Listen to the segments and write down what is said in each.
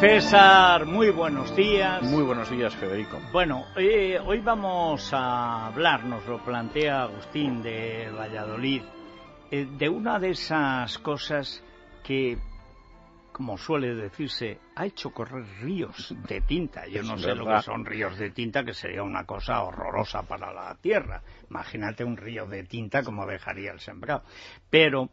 César, muy buenos días. Muy buenos días, Federico. Bueno, eh, hoy vamos a hablar, nos lo plantea Agustín de Valladolid, eh, de una de esas cosas que, como suele decirse, ha hecho correr ríos de tinta. Yo no sé lo que son ríos de tinta, que sería una cosa horrorosa para la tierra. Imagínate un río de tinta como dejaría el sembrado. Pero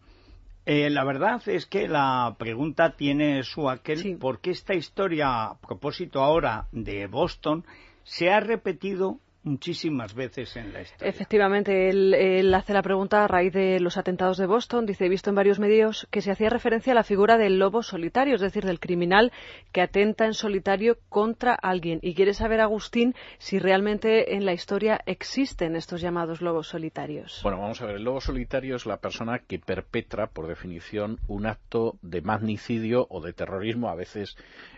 eh, la verdad es que la pregunta tiene su aquel, porque esta historia, a propósito ahora de Boston, se ha repetido muchísimas veces en la historia. Efectivamente, él, hace la pregunta a raíz de los atentados de Boston. Dice, he visto en varios medios que se hacía referencia a la figura del lobo solitario, es decir, del criminal que atenta en solitario contra alguien. Y quiere saber, Agustín, si realmente en la historia existen estos llamados lobos solitarios. Bueno, vamos a ver, el lobo solitario es la persona que perpetra, por definición, un acto de magnicidio o de terrorismo, a veces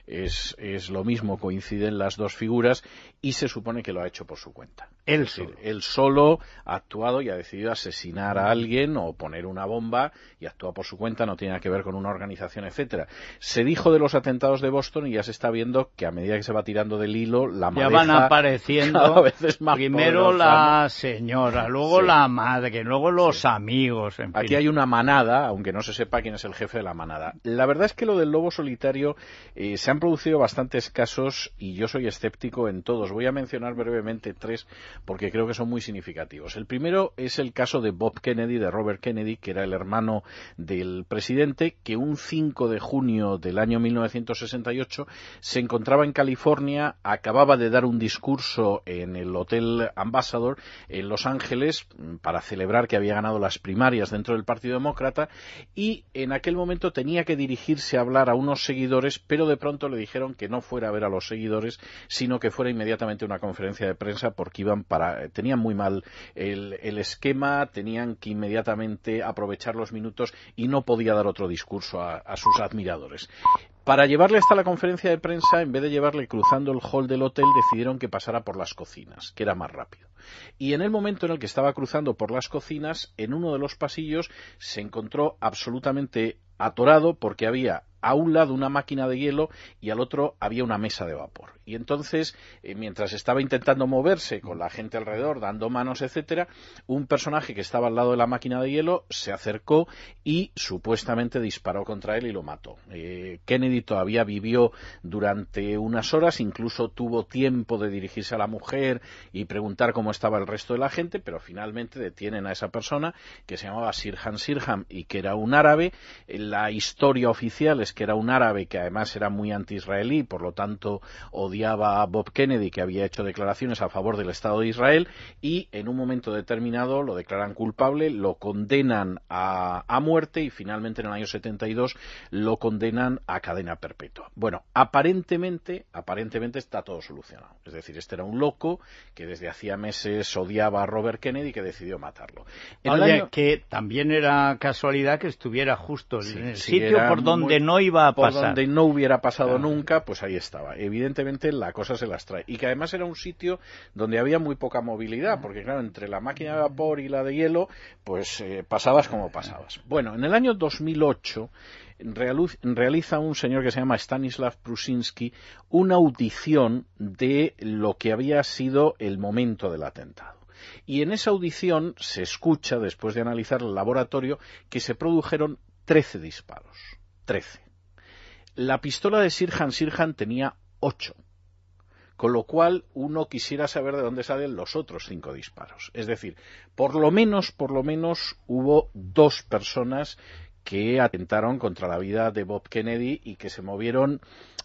es, es lo mismo, coinciden las dos figuras y se supone que lo ha hecho por su cuenta. Él solo. él solo ha actuado y ha decidido asesinar a alguien o poner una bomba y actúa por su cuenta, no tiene nada que ver con una organización, etcétera. Se dijo de los atentados de Boston y ya se está viendo que a medida que se va tirando del hilo, la ya van apareciendo primero la señora, luego la madre, luego los amigos. Aquí hay una manada, aunque no se sepa quién es el jefe de la manada. La verdad es que lo del lobo solitario eh, se han producido bastantes casos y yo soy escéptico en todos. Voy a mencionar brevemente tres porque creo que son muy significativos. El primero es el caso de Bob Kennedy, de Robert Kennedy, que era el hermano del presidente, que un 5 de junio del año 1968 se encontraba en California, acababa de dar un discurso en el Hotel Ambassador en Los Ángeles para celebrar que había ganado las primarias dentro del Partido Demócrata y en aquel momento tenía que dirigirse a hablar a unos seguidores, pero de pronto le dijeron que no fuera a ver a los seguidores, sino que fuera inmediatamente a una conferencia de prensa porque iban para, tenían muy mal el, esquema, tenían que inmediatamente aprovechar los minutos y no podía dar otro discurso a, a sus admiradores. Para llevarle hasta la conferencia de prensa, en vez de llevarle cruzando el hall del hotel, decidieron que pasara por las cocinas, que era más rápido. Y en el momento en el que estaba cruzando por las cocinas, en uno de los pasillos se encontró absolutamente atorado porque había a un lado una máquina de hielo y al otro había una mesa de vapor. Y entonces, eh, mientras estaba intentando moverse con la gente alrededor, dando manos, etcétera, un personaje que estaba al lado de la máquina de hielo se acercó y supuestamente disparó contra él y lo mató. Eh, Kennedy todavía vivió durante unas horas, incluso tuvo tiempo de dirigirse a la mujer y preguntar cómo estaba el resto de la gente, pero finalmente detienen a esa persona que se llamaba Sirhan Sirhan y que era un árabe. La historia oficial es que era un árabe que además era muy anti-israelí, por lo tanto odiaba a Bob Kennedy, que había hecho declaraciones a favor del Estado de Israel, y en un momento determinado lo declaran culpable, lo condenan a, muerte y finalmente en el año 72 lo condenan a cadena perpetua. Bueno, aparentemente, aparentemente está todo solucionado. Es decir, este era un loco que desde hacía meses odiaba a Robert Kennedy y que decidió matarlo. que también era casualidad que estuviera justo en el sitio por donde no iba a pasar. Por donde no hubiera pasado nunca, pues ahí estaba. Evidentemente la cosa se las trae. Y que además era un sitio donde había muy poca movilidad, porque claro, entre la máquina de vapor y la de hielo, pues eh, pasabas como pasabas. Bueno, en el año 2008 realiza un señor que se llama Stanislav Prusinski una audición de lo que había sido el momento del atentado. Y en esa audición se escucha, después de analizar el laboratorio, que se produjeron 13 disparos. 13. La pistola de Sirhan Sirhan tenía 8. Con lo cual uno quisiera saber de dónde salen los otros cinco disparos. Es decir, por lo menos, por lo menos hubo dos personas que atentaron contra la vida de Bob Kennedy y que se movieron,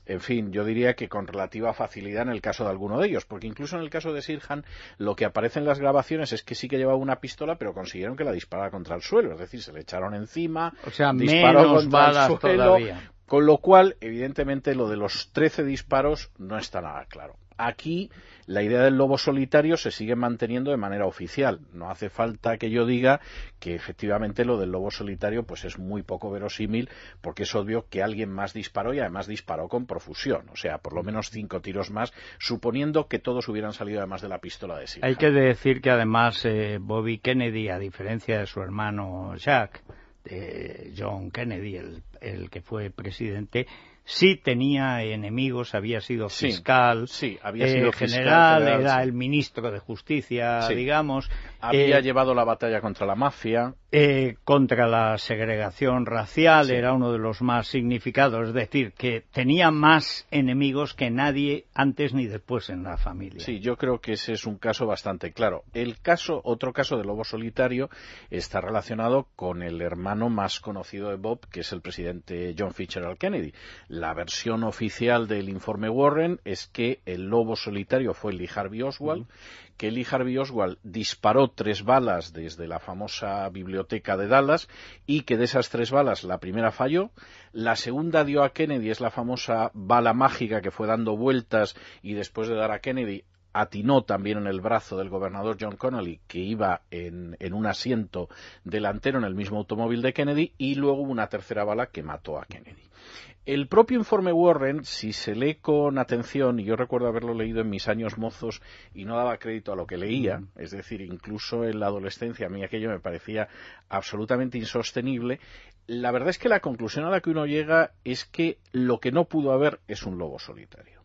en fin, yo diría que con relativa facilidad en el caso de alguno de ellos, porque incluso en el caso de Sirhan lo que aparece en las grabaciones es que sí que llevaba una pistola, pero consiguieron que la disparara contra el suelo, es decir, se le echaron encima, o sea, disparó contra el suelo, todavía. Con lo cual, evidentemente, lo de los 13 disparos no está nada claro. Aquí la idea del lobo solitario se sigue manteniendo de manera oficial. No hace falta que yo diga que efectivamente lo del lobo solitario pues es muy poco verosímil porque es obvio que alguien más disparó y además disparó con profusión. O sea, por lo menos cinco tiros más, suponiendo que todos hubieran salido además de la pistola de Silva. Hay que decir que además eh, Bobby Kennedy, a diferencia de su hermano Jack, de John Kennedy, el, el que fue presidente, sí tenía enemigos, había sido fiscal, sí, había sido general, era el ministro de Justicia, digamos. Había llevado la batalla contra la mafia. Eh, contra la segregación racial, era uno de los más significados, es decir, que tenía más enemigos que nadie antes ni después en la familia. Sí, yo creo que ese es un caso bastante claro. El caso, otro caso de lobo solitario, está relacionado con el hermano más conocido de Bob, que es el presidente John Fitzgerald Kennedy. La versión oficial del informe Warren es que el lobo solitario fue Lee Harvey Oswald, que Lee Harvey Oswald disparó tres balas desde la famosa biblioteca de Dallas y que de esas tres balas la primera falló, la segunda dio a Kennedy, es la famosa bala mágica que fue dando vueltas y después de dar a Kennedy atinó también en el brazo del gobernador John Connolly, que iba en, en, un asiento delantero en el mismo automóvil de Kennedy, y luego una tercera bala que mató a Kennedy. El propio informe Warren, si se lee con atención, y yo recuerdo haberlo leído en mis años mozos y no daba crédito a lo que leía, es decir, incluso en la adolescencia a mí aquello me parecía absolutamente insostenible, la verdad es que la conclusión a la que uno llega es que lo que no pudo haber es un lobo solitario.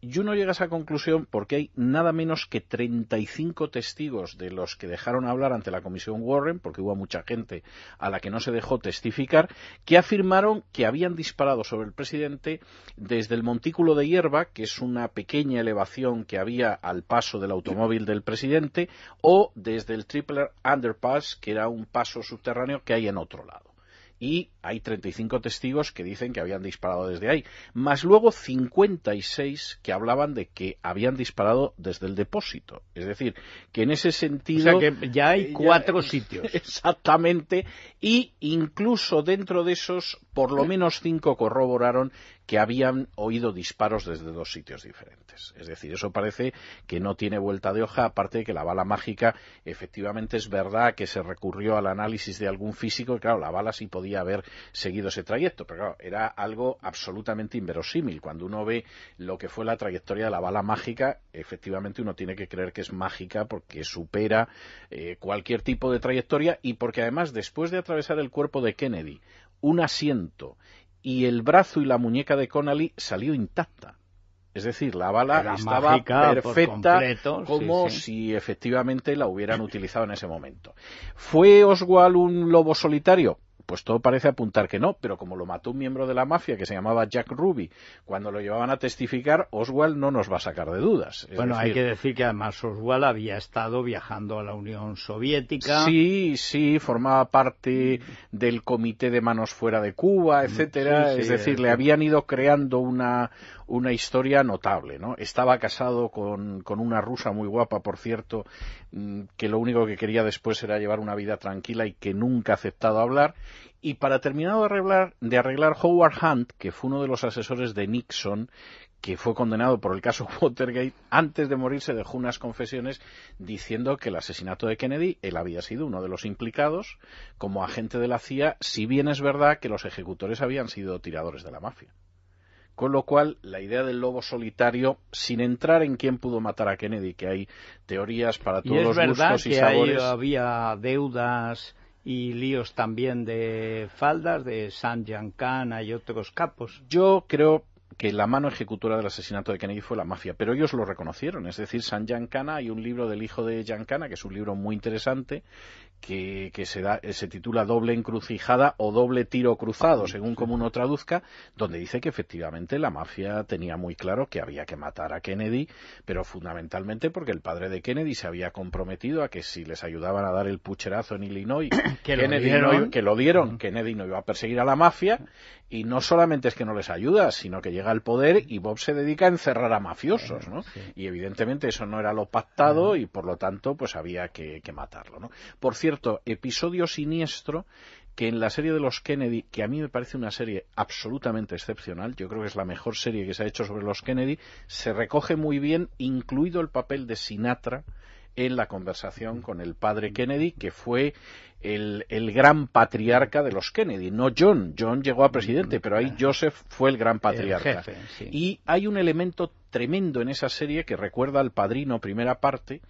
Y uno llega a esa conclusión porque hay nada menos que 35 testigos de los que dejaron hablar ante la Comisión Warren, porque hubo mucha gente a la que no se dejó testificar, que afirmaron que habían disparado sobre el presidente desde el montículo de hierba, que es una pequeña elevación que había al paso del automóvil del presidente, o desde el Tripler Underpass, que era un paso subterráneo que hay en otro lado y hay 35 testigos que dicen que habían disparado desde ahí, más luego 56 que hablaban de que habían disparado desde el depósito. Es decir, que en ese sentido... O sea que ya hay cuatro sitios. Exactamente, y incluso dentro de esos, por lo menos cinco corroboraron que habían oído disparos desde dos sitios diferentes. Es decir, eso parece que no tiene vuelta de hoja, aparte de que la bala mágica, efectivamente es verdad que se recurrió al análisis de algún físico, y claro, la bala sí podía haber seguido ese trayecto, pero claro, era algo absolutamente inverosímil. Cuando uno ve lo que fue la trayectoria de la bala mágica, efectivamente uno tiene que creer que es mágica porque supera eh, cualquier tipo de trayectoria y porque además, después de atravesar el cuerpo de Kennedy, un asiento y el brazo y la muñeca de Connolly salió intacta. Es decir, la bala estaba perfecta como si efectivamente la hubieran utilizado en ese momento. ¿Fue Oswald un lobo solitario? Pues todo parece apuntar que no, pero como lo mató un miembro de la mafia que se llamaba Jack Ruby, cuando lo llevaban a testificar, Oswald no nos va a sacar de dudas. bueno, hay que decir que además Oswald había estado viajando a la Unión Soviética. Sí, sí, formaba parte del comité de manos fuera de Cuba, etcétera. es decir, le habían ido creando una, una historia notable, ¿no? Estaba casado con, con, una rusa muy guapa, por cierto, mm, que lo único que quería después era llevar una vida tranquila y que nunca ha aceptado hablar. Y para terminar de arreglar, de arreglar Howard Hunt, que fue uno de los asesores de Nixon, que fue condenado por el caso Watergate, antes de morir se dejó unas confesiones diciendo que el asesinato de Kennedy, él había sido uno de los implicados como agente de la CIA, si bien es verdad que los ejecutores habían sido tiradores de la mafia. Con lo cual, la idea del lobo solitario, sin entrar en quién pudo matar a Kennedy, que hay teorías para todos los gustos y sabores. Que había deudas y líos también de faldas de San Giancana y otros capos. Yo creo que la mano ejecutora del asesinato de Kennedy fue la mafia, pero ellos lo reconocieron, es decir, San Giancana, hay un libro del hijo de Giancana, que es un libro muy interesante, que, se, da, se titula Doble encrucijada o Doble tiro cruzado, según como uno traduzca, donde dice que efectivamente la mafia tenía muy claro que había que matar a Kennedy, pero fundamentalmente porque el padre de Kennedy se había comprometido a que si les ayudaban a dar el pucherazo en Illinois, que, Kennedy lo dieron, que lo dieron, Kennedy no iba a perseguir a la mafia, y no solamente es que no les ayuda, sino que llega al poder y Bob se dedica a encerrar a mafiosos, ¿no? Y evidentemente eso no era lo pactado y por lo tanto pues había que, que matarlo, ¿no? Por cierto, cierto episodio siniestro que en la serie de los Kennedy, que a mí me parece una serie absolutamente excepcional, yo creo que es la mejor serie que se ha hecho sobre los Kennedy, se recoge muy bien, incluido el papel de Sinatra en la conversación con el padre Kennedy, que fue el, gran patriarca de los Kennedy, no John. John llegó a presidente, pero ahí Joseph fue el gran patriarca. Y hay un elemento tremendo en esa serie que recuerda al padrino primera parte,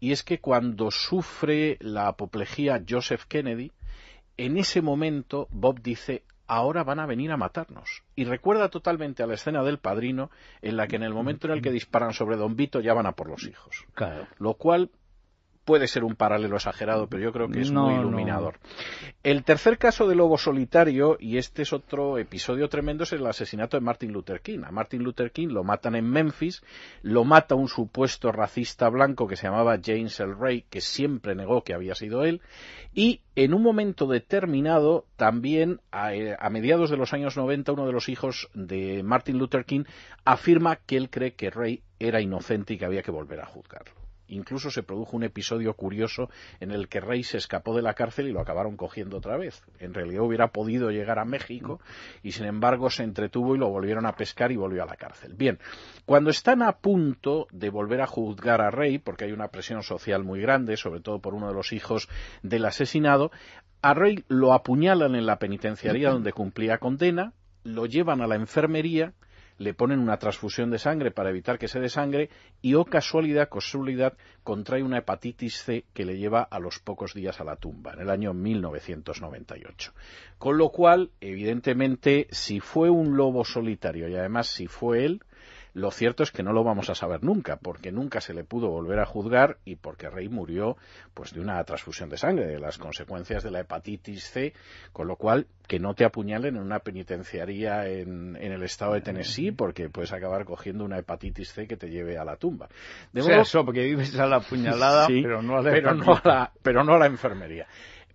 y es que cuando sufre la apoplejía Joseph Kennedy, en ese momento Bob dice ahora van a venir a matarnos. Y recuerda totalmente a la escena del padrino en la que en el momento en el que disparan sobre Don Vito ya van a por los hijos. Claro. Lo cual puede ser un paralelo exagerado, pero yo creo que es muy iluminador. El tercer caso de lobo solitario, y este es otro episodio tremendo, es el asesinato de Martin Luther King. A Martin Luther King lo matan en Memphis, lo mata un supuesto racista blanco que se llamaba James L. Ray, que siempre negó que había sido él, y en un momento determinado, también a, a mediados de los años 90, uno de los hijos de Martin Luther King afirma que él cree que Ray era inocente y que había que volver a juzgarlo. Incluso se produjo un episodio curioso en el que Rey se escapó de la cárcel y lo acabaron cogiendo otra vez. En realidad hubiera podido llegar a México y sin embargo se entretuvo y lo volvieron a pescar y volvió a la cárcel. Bien, cuando están a punto de volver a juzgar a Rey, porque hay una presión social muy grande, sobre todo por uno de los hijos del asesinado, a Rey lo apuñalan en la penitenciaría donde cumplía condena, lo llevan a la enfermería le ponen una transfusión de sangre para evitar que se desangre y, oh casualidad, casualidad, contrae una hepatitis C que le lleva a los pocos días a la tumba, en el año 1998. Con lo cual, evidentemente, si fue un lobo solitario y además si fue él, lo cierto es que no lo vamos a saber nunca, porque nunca se le pudo volver a juzgar y porque Rey murió pues de una transfusión de sangre, de las consecuencias de la hepatitis C, con lo cual que no te apuñalen en una penitenciaría en, el estado de Tennessee, porque puedes acabar cogiendo una hepatitis C que te lleve a la tumba. De o sea, eso, porque vives a la puñalada, pero no a la, pero no a la enfermería.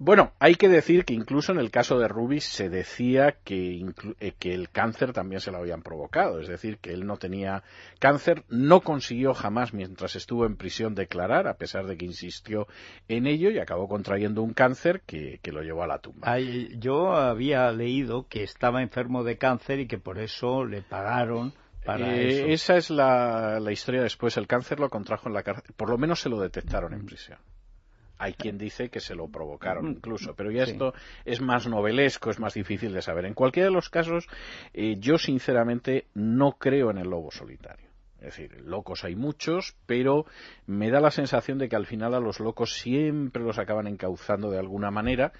Bueno, hay que decir que incluso en el caso de Rubis se decía que, eh, que, el cáncer también se lo habían provocado, es decir, que él no tenía cáncer, no consiguió jamás mientras estuvo en prisión declarar, a pesar de que insistió en ello y acabó contrayendo un cáncer que, lo llevó a la tumba. yo había leído que estaba enfermo de cáncer y que por eso le pagaron para eh, Esa es la, la historia después. El cáncer lo contrajo en la cárcel, por lo menos se lo detectaron en prisión. Hay quien dice que se lo provocaron incluso, pero ya esto es más novelesco, es más difícil de saber. En cualquiera de los casos, eh, yo sinceramente no creo en el lobo solitario. Es decir, locos hay muchos, pero me da la sensación de que al final a los locos siempre los acaban encauzando de alguna manera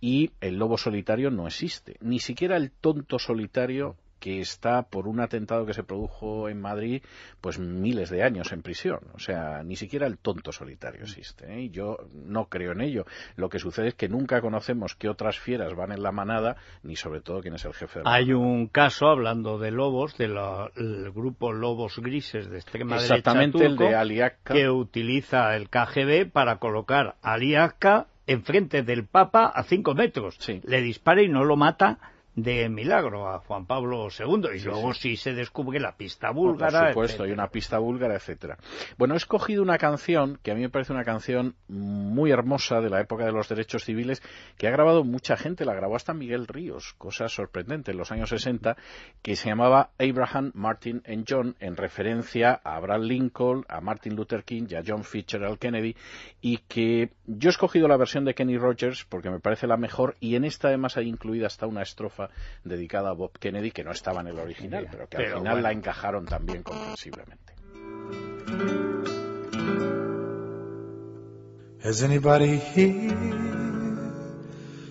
y el lobo solitario no existe. Ni siquiera el tonto solitario que está por un atentado que se produjo en Madrid, pues miles de años en prisión. O sea, ni siquiera el tonto solitario existe. ¿eh? Y yo no creo en ello. Lo que sucede es que nunca conocemos qué otras fieras van en la manada, ni sobre todo quién es el jefe de la Hay un caso, hablando de lobos, del grupo Lobos Grises de extrema Exactamente derecha el de que utiliza el KGB para colocar a Aliaca enfrente del Papa a cinco metros. Le dispara y no lo mata de milagro a Juan Pablo II y luego sí. se descubre la pista búlgara. Por supuesto, hay una pista búlgara, etcétera. Bueno, he escogido una canción que a mí me parece una canción muy hermosa de la época de los derechos civiles que ha grabado mucha gente, la grabó hasta Miguel Ríos, cosa sorprendente, en los años 60, que se llamaba Abraham, Martin and John, en referencia a Abraham Lincoln, a Martin Luther King y a John Fitzgerald Kennedy, y que yo he escogido la versión de Kenny Rogers porque me parece la mejor y en esta además hay incluida hasta una estrofa dedicada a Bob Kennedy que no estaba en el original, pero que al final la encajaron también comprensiblemente. Has anybody here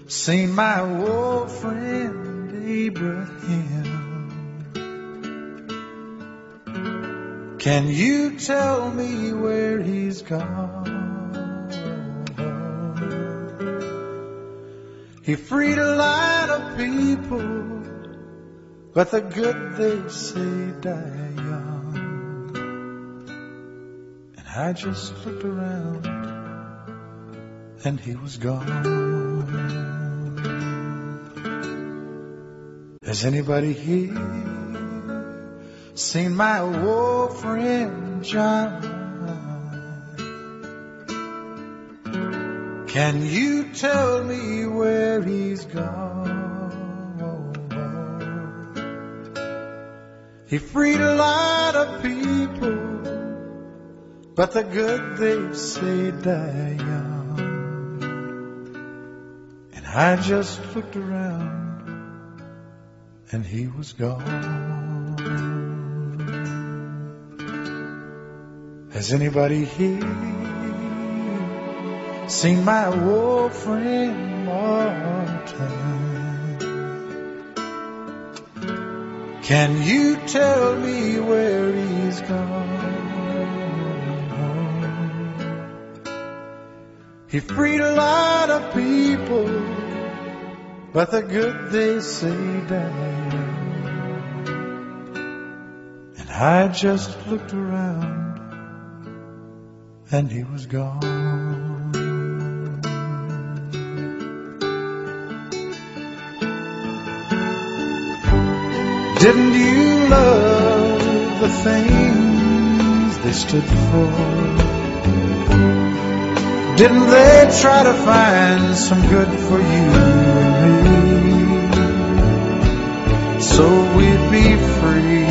seen my old friend Abraham? Can you tell me where he's gone? He freed a lot people, but the good they say die young. And I just looked around, and he was gone. Has anybody here seen my old friend John? Can you tell me where he's gone? He freed a lot of people, but the good they say die young. And I just looked around, and he was gone. Has anybody here? seen my old friend Martin. Can you tell me where he's gone? He freed a lot of people, but the good they say die. And I just looked around, and he was gone. Didn't you love the things they stood for? Didn't they try to find some good for you and me? So we'd be free.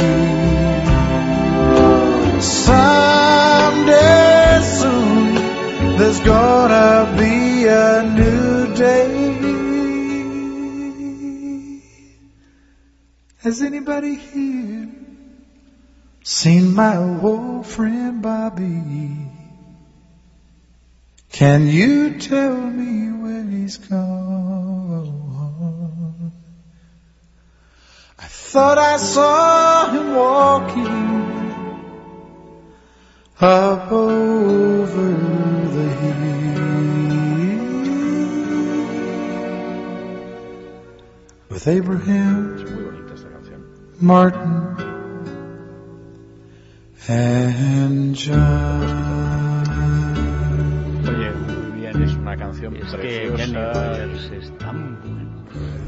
Someday soon, there's gonna be a new day. Has anybody here seen my old friend Bobby? Can you tell me where he's gone? I thought I saw him walking up over the hill with Abraham Martin and John. Oye, muy bien, es una canción Es que preciosa. Kenny Rogers es tan bueno.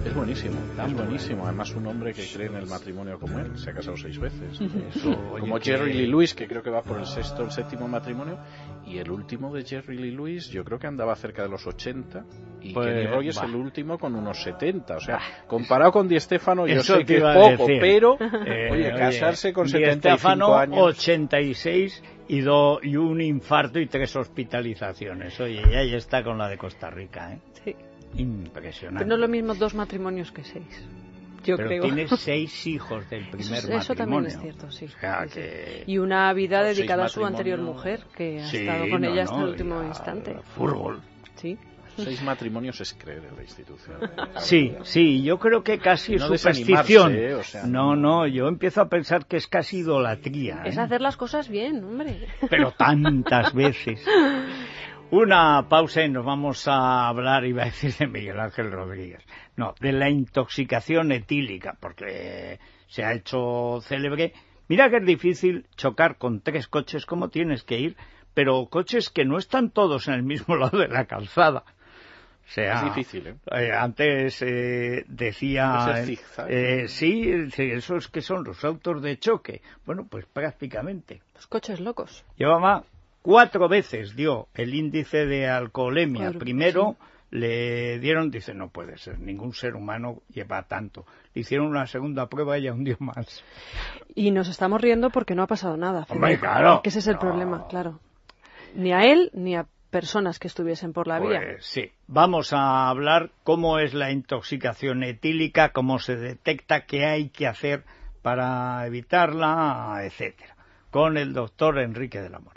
Es buenísimo, es buenísimo. Además, un hombre que cree en el matrimonio como él. Se ha casado seis veces. Eso, oye, como que- Jerry Lee Lewis, que creo que va por el sexto o el séptimo matrimonio. Y el último de Jerry Lee Lewis, yo creo que andaba cerca de los 80. Y Pues, Kenny Rogers, bah. el último, con unos 70. O sea, comparado con Di Stefano, yo Eso sé que es poco, decir. pero, Eh, oye, casarse con Di 75 Stefano, años. 86 y, do- y un infarto y tres hospitalizaciones. Oye, y ahí está con la de Costa Rica, ¿eh? Sí. Impresionante. Pero no es lo mismo dos matrimonios que seis. Yo Pero creo. tiene seis hijos del primer Eso, matrimonio. eso también es cierto, sí. O sea, Sí, sí. que... Y una vida dedicada a su anterior mujer, que ha Sí, estado con no, ella hasta no, el último instante. Fútbol. Sí. Seis matrimonios es creer en la institución. Sí, sí, yo creo que casi No superstición. ¿eh? O sea, no, no, yo empiezo a pensar que es casi idolatría. Es ¿eh? hacer las cosas bien, hombre. Pero tantas veces. Una pausa y nos vamos a hablar, iba a decir de Miguel Ángel Rodríguez. No, de la intoxicación etílica, porque se ha hecho célebre. Mira que es difícil chocar con tres coches como tienes que ir, pero coches que no están todos en el mismo lado de la calzada. O sea, Es difícil, ¿eh? eh, antes eh, decía... Eh, sí, sí, esos que son los autos de choque. Bueno, pues prácticamente. Los coches locos. Llevaba cuatro veces dio el índice de alcoholemia. Primero le dieron, dice, no puede ser, ningún ser humano lleva tanto. Le hicieron una segunda prueba y ya hundió más. Y nos estamos riendo porque no ha pasado nada. Hombre, claro. Que ese es el No. problema, claro. Ni a él ni a personas que estuviesen por la vía. Pues sí, vamos a hablar cómo es la intoxicación etílica, cómo se detecta, qué hay que hacer para evitarla, etcétera, con el doctor Enrique de la Morena.